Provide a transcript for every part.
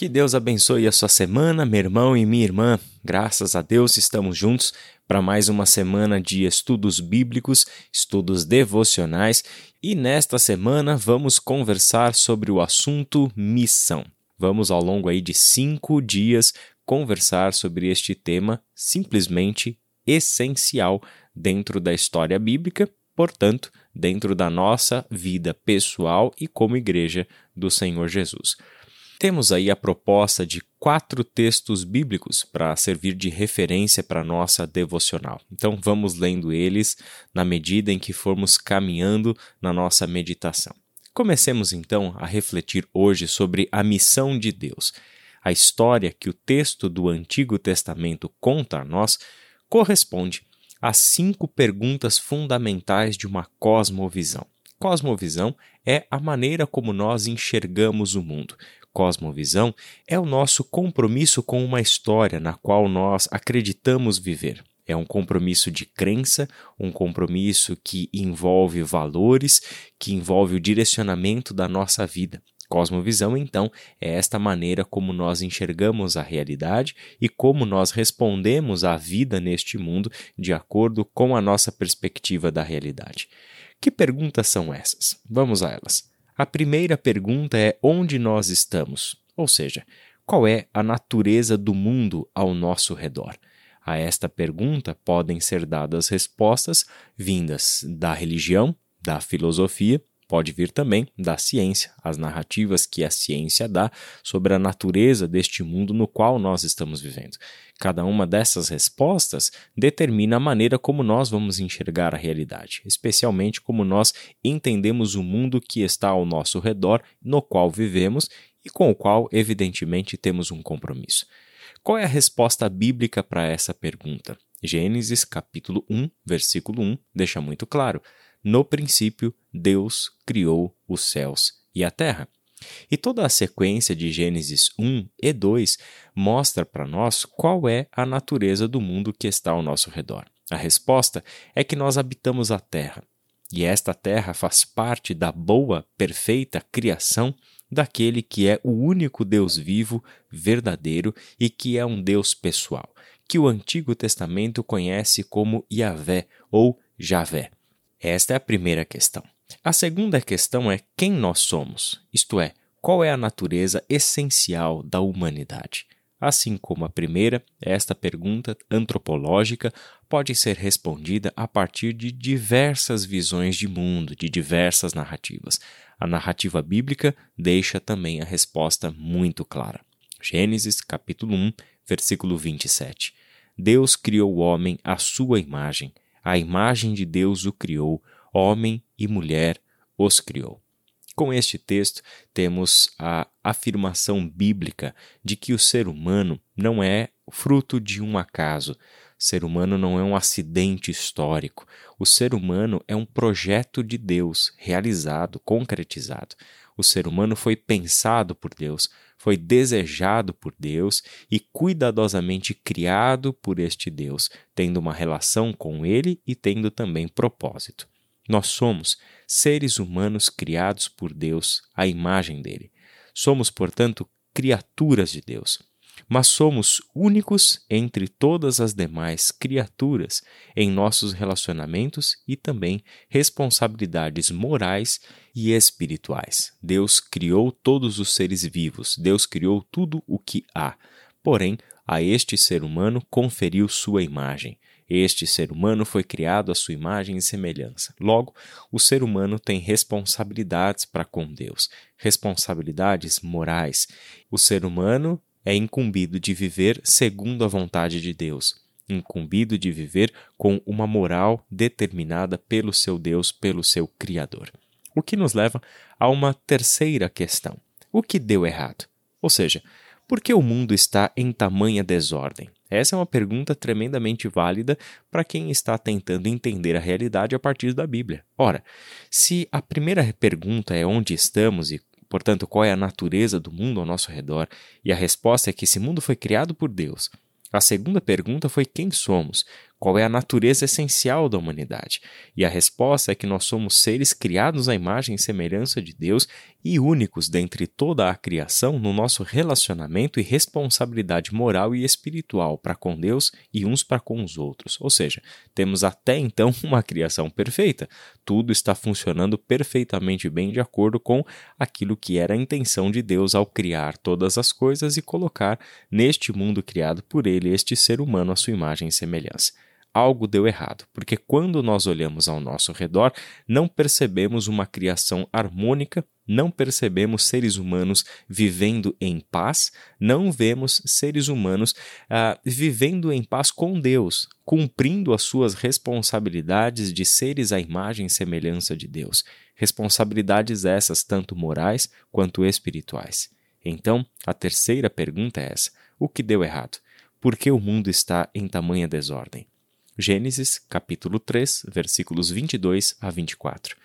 Que Deus abençoe a sua semana, meu irmão e minha irmã. Graças a Deus estamos juntos para mais uma semana de estudos bíblicos, estudos devocionais e nesta semana vamos conversar sobre o assunto missão. Vamos ao longo aí de cinco dias conversar sobre este tema simplesmente essencial dentro da história bíblica, portanto, dentro da nossa vida pessoal e como igreja do Senhor Jesus. Temos aí a proposta de quatro textos bíblicos para servir de referência para nossa devocional. Então vamos lendo eles na medida em que formos caminhando na nossa meditação. Comecemos então a refletir hoje sobre a missão de Deus. A história que o texto do Antigo Testamento conta a nós corresponde às cinco perguntas fundamentais de uma cosmovisão. Cosmovisão é a maneira como nós enxergamos o mundo, cosmovisão é o nosso compromisso com uma história na qual nós acreditamos viver. É um compromisso de crença, um compromisso que envolve valores, que envolve o direcionamento da nossa vida. Cosmovisão, então, é esta maneira como nós enxergamos a realidade e como nós respondemos à vida neste mundo de acordo com a nossa perspectiva da realidade. Que perguntas são essas? Vamos a elas. A primeira pergunta é onde nós estamos, ou seja, qual é a natureza do mundo ao nosso redor. A esta pergunta podem ser dadas respostas vindas da religião, da filosofia pode vir também da ciência, as narrativas que a ciência dá sobre a natureza deste mundo no qual nós estamos vivendo. Cada uma dessas respostas determina a maneira como nós vamos enxergar a realidade, especialmente como nós entendemos o mundo que está ao nosso redor, no qual vivemos e com o qual, evidentemente, temos um compromisso. Qual é a resposta bíblica para essa pergunta? Gênesis capítulo 1, versículo 1 deixa muito claro. No princípio, Deus criou os céus e a terra. E toda a sequência de Gênesis 1 e 2 mostra para nós qual é a natureza do mundo que está ao nosso redor. A resposta é que nós habitamos a terra. E esta terra faz parte da boa, perfeita criação daquele que é o único Deus vivo, verdadeiro e que é um Deus pessoal, que o Antigo Testamento conhece como Yahvé ou Javé. Esta é a primeira questão. A segunda questão é quem nós somos, isto é, qual é a natureza essencial da humanidade. Assim como a primeira, esta pergunta antropológica pode ser respondida a partir de diversas visões de mundo, de diversas narrativas. A narrativa bíblica deixa também a resposta muito clara. Gênesis, capítulo 1, versículo 27. Deus criou o homem à sua imagem, a imagem de Deus o criou, homem e mulher os criou. Com este texto, temos a afirmação bíblica de que o ser humano não é fruto de um acaso. O ser humano não é um acidente histórico. O ser humano é um projeto de Deus realizado, concretizado. O ser humano foi pensado por Deus, foi desejado por Deus e cuidadosamente criado por este Deus, tendo uma relação com ele e tendo também propósito. Nós somos seres humanos criados por Deus à imagem dele. Somos, portanto, criaturas de Deus mas somos únicos entre todas as demais criaturas em nossos relacionamentos e também responsabilidades morais e espirituais. Deus criou todos os seres vivos, Deus criou tudo o que há. Porém, a este ser humano conferiu sua imagem. Este ser humano foi criado à sua imagem e semelhança. Logo, o ser humano tem responsabilidades para com Deus, responsabilidades morais. O ser humano é incumbido de viver segundo a vontade de Deus, incumbido de viver com uma moral determinada pelo seu Deus, pelo seu Criador. O que nos leva a uma terceira questão: o que deu errado? Ou seja, por que o mundo está em tamanha desordem? Essa é uma pergunta tremendamente válida para quem está tentando entender a realidade a partir da Bíblia. Ora, se a primeira pergunta é onde estamos e Portanto, qual é a natureza do mundo ao nosso redor? E a resposta é que esse mundo foi criado por Deus. A segunda pergunta foi quem somos? Qual é a natureza essencial da humanidade? E a resposta é que nós somos seres criados à imagem e semelhança de Deus e únicos dentre toda a criação no nosso relacionamento e responsabilidade moral e espiritual para com Deus e uns para com os outros. Ou seja, temos até então uma criação perfeita. Tudo está funcionando perfeitamente bem de acordo com aquilo que era a intenção de Deus ao criar todas as coisas e colocar neste mundo criado por ele este ser humano à sua imagem e semelhança algo deu errado, porque quando nós olhamos ao nosso redor, não percebemos uma criação harmônica, não percebemos seres humanos vivendo em paz, não vemos seres humanos ah, vivendo em paz com Deus, cumprindo as suas responsabilidades de seres à imagem e semelhança de Deus. Responsabilidades essas, tanto morais quanto espirituais. Então, a terceira pergunta é essa: o que deu errado? Por que o mundo está em tamanha desordem? Gênesis, capítulo 3, versículos 22 a 24.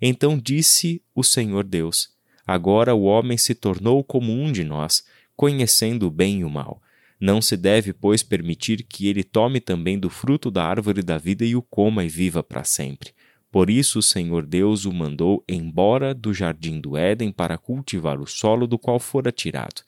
Então disse o Senhor Deus: Agora o homem se tornou como um de nós, conhecendo o bem e o mal. Não se deve, pois, permitir que ele tome também do fruto da árvore da vida e o coma e viva para sempre. Por isso o Senhor Deus o mandou embora do jardim do Éden para cultivar o solo do qual fora tirado.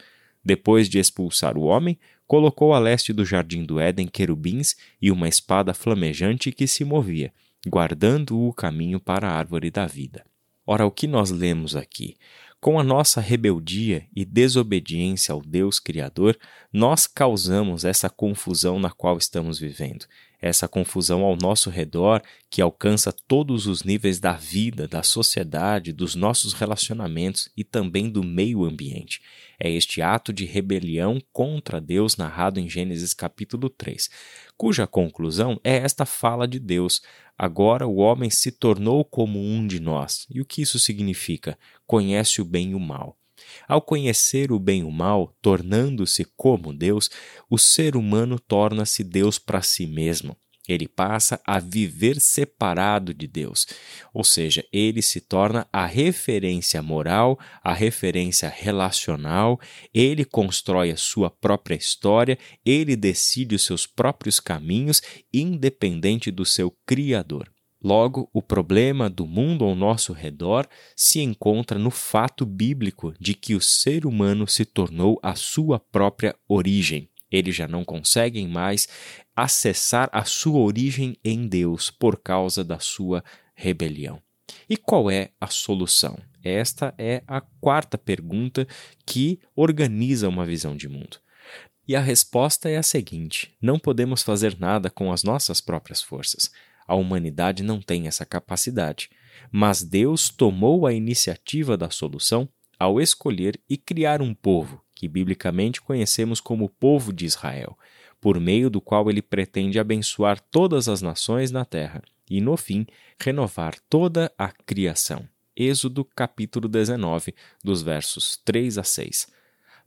Depois de expulsar o homem, colocou a leste do jardim do Éden querubins e uma espada flamejante que se movia, guardando o caminho para a árvore da vida. Ora, o que nós lemos aqui? Com a nossa rebeldia e desobediência ao Deus Criador, nós causamos essa confusão na qual estamos vivendo essa confusão ao nosso redor que alcança todos os níveis da vida, da sociedade, dos nossos relacionamentos e também do meio ambiente. É este ato de rebelião contra Deus narrado em Gênesis capítulo 3, cuja conclusão é esta fala de Deus: Agora o homem se tornou como um de nós. E o que isso significa? Conhece o bem e o mal. Ao conhecer o bem e o mal, tornando-se como Deus, o ser humano torna-se Deus para si mesmo. Ele passa a viver separado de Deus, ou seja, ele se torna a referência moral, a referência relacional, ele constrói a sua própria história, ele decide os seus próprios caminhos, independente do seu Criador. Logo, o problema do mundo ao nosso redor se encontra no fato bíblico de que o ser humano se tornou a sua própria origem. Eles já não conseguem mais acessar a sua origem em Deus por causa da sua rebelião. E qual é a solução? Esta é a quarta pergunta que organiza uma visão de mundo. E a resposta é a seguinte: não podemos fazer nada com as nossas próprias forças. A humanidade não tem essa capacidade, mas Deus tomou a iniciativa da solução ao escolher e criar um povo, que biblicamente conhecemos como povo de Israel, por meio do qual ele pretende abençoar todas as nações na terra e, no fim, renovar toda a criação. Êxodo capítulo 19, dos versos 3 a 6.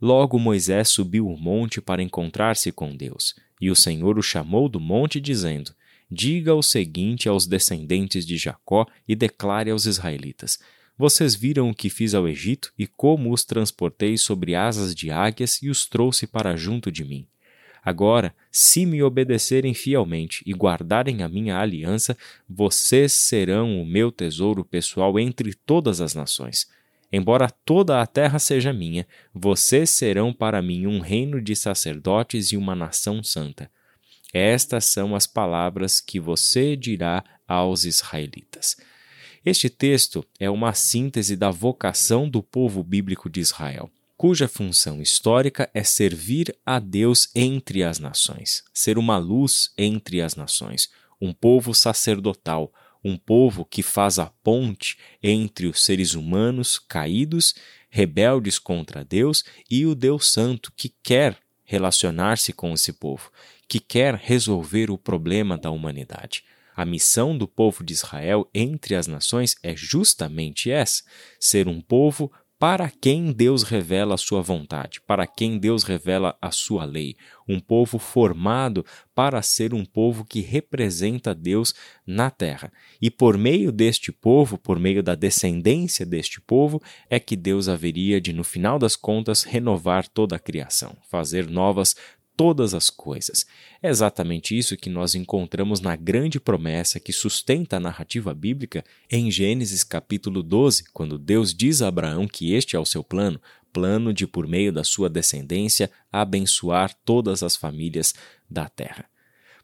Logo Moisés subiu o monte para encontrar-se com Deus, e o Senhor o chamou do monte, dizendo: Diga o seguinte aos descendentes de Jacó e declare aos israelitas: Vocês viram o que fiz ao Egito e como os transportei sobre asas de águias e os trouxe para junto de mim. Agora, se me obedecerem fielmente e guardarem a minha aliança, vocês serão o meu tesouro pessoal entre todas as nações. Embora toda a terra seja minha, vocês serão para mim um reino de sacerdotes e uma nação santa. Estas são as palavras que você dirá aos israelitas. Este texto é uma síntese da vocação do povo bíblico de Israel, cuja função histórica é servir a Deus entre as nações, ser uma luz entre as nações, um povo sacerdotal, um povo que faz a ponte entre os seres humanos caídos, rebeldes contra Deus, e o Deus Santo que quer relacionar-se com esse povo, que quer resolver o problema da humanidade. A missão do povo de Israel entre as nações é justamente essa: ser um povo para quem Deus revela a sua vontade, para quem Deus revela a sua lei, um povo formado para ser um povo que representa Deus na terra. E por meio deste povo, por meio da descendência deste povo, é que Deus haveria de, no final das contas, renovar toda a criação, fazer novas todas as coisas. É exatamente isso que nós encontramos na grande promessa que sustenta a narrativa bíblica em Gênesis capítulo 12, quando Deus diz a Abraão que este é o seu plano, plano de, por meio da sua descendência, abençoar todas as famílias da terra.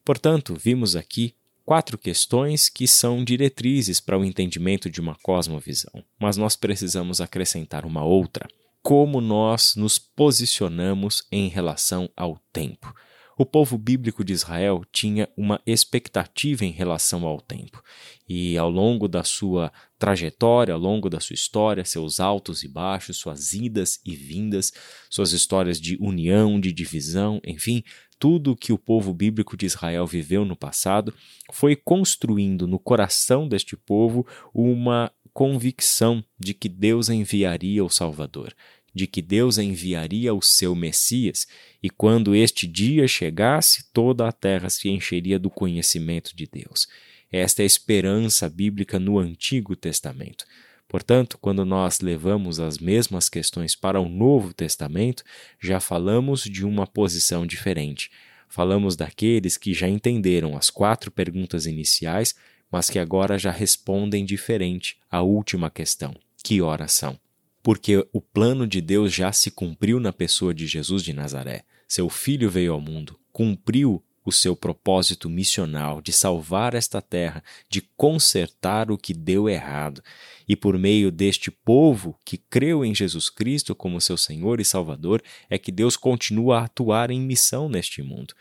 Portanto, vimos aqui quatro questões que são diretrizes para o entendimento de uma cosmovisão, mas nós precisamos acrescentar uma outra como nós nos posicionamos em relação ao tempo. O povo bíblico de Israel tinha uma expectativa em relação ao tempo, e ao longo da sua trajetória, ao longo da sua história, seus altos e baixos, suas idas e vindas, suas histórias de união, de divisão, enfim, tudo que o povo bíblico de Israel viveu no passado foi construindo no coração deste povo uma convicção de que Deus enviaria o Salvador, de que Deus enviaria o seu Messias, e quando este dia chegasse, toda a terra se encheria do conhecimento de Deus. Esta é a esperança bíblica no Antigo Testamento. Portanto, quando nós levamos as mesmas questões para o Novo Testamento, já falamos de uma posição diferente. Falamos daqueles que já entenderam as quatro perguntas iniciais mas que agora já respondem diferente à última questão: que horas são? Porque o plano de Deus já se cumpriu na pessoa de Jesus de Nazaré. Seu filho veio ao mundo, cumpriu o seu propósito missional de salvar esta terra, de consertar o que deu errado. E por meio deste povo que creu em Jesus Cristo como seu Senhor e Salvador, é que Deus continua a atuar em missão neste mundo.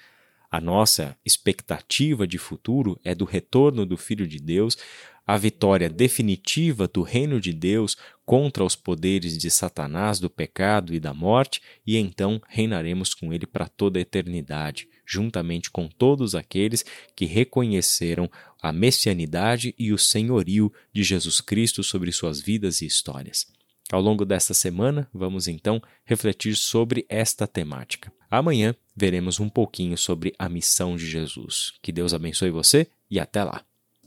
A nossa expectativa de futuro é do retorno do Filho de Deus, a vitória definitiva do reino de Deus contra os poderes de Satanás, do pecado e da morte, e então reinaremos com ele para toda a eternidade, juntamente com todos aqueles que reconheceram a messianidade e o senhorio de Jesus Cristo sobre suas vidas e histórias. Ao longo desta semana, vamos então refletir sobre esta temática. Amanhã veremos um pouquinho sobre a missão de Jesus. Que Deus abençoe você e até lá!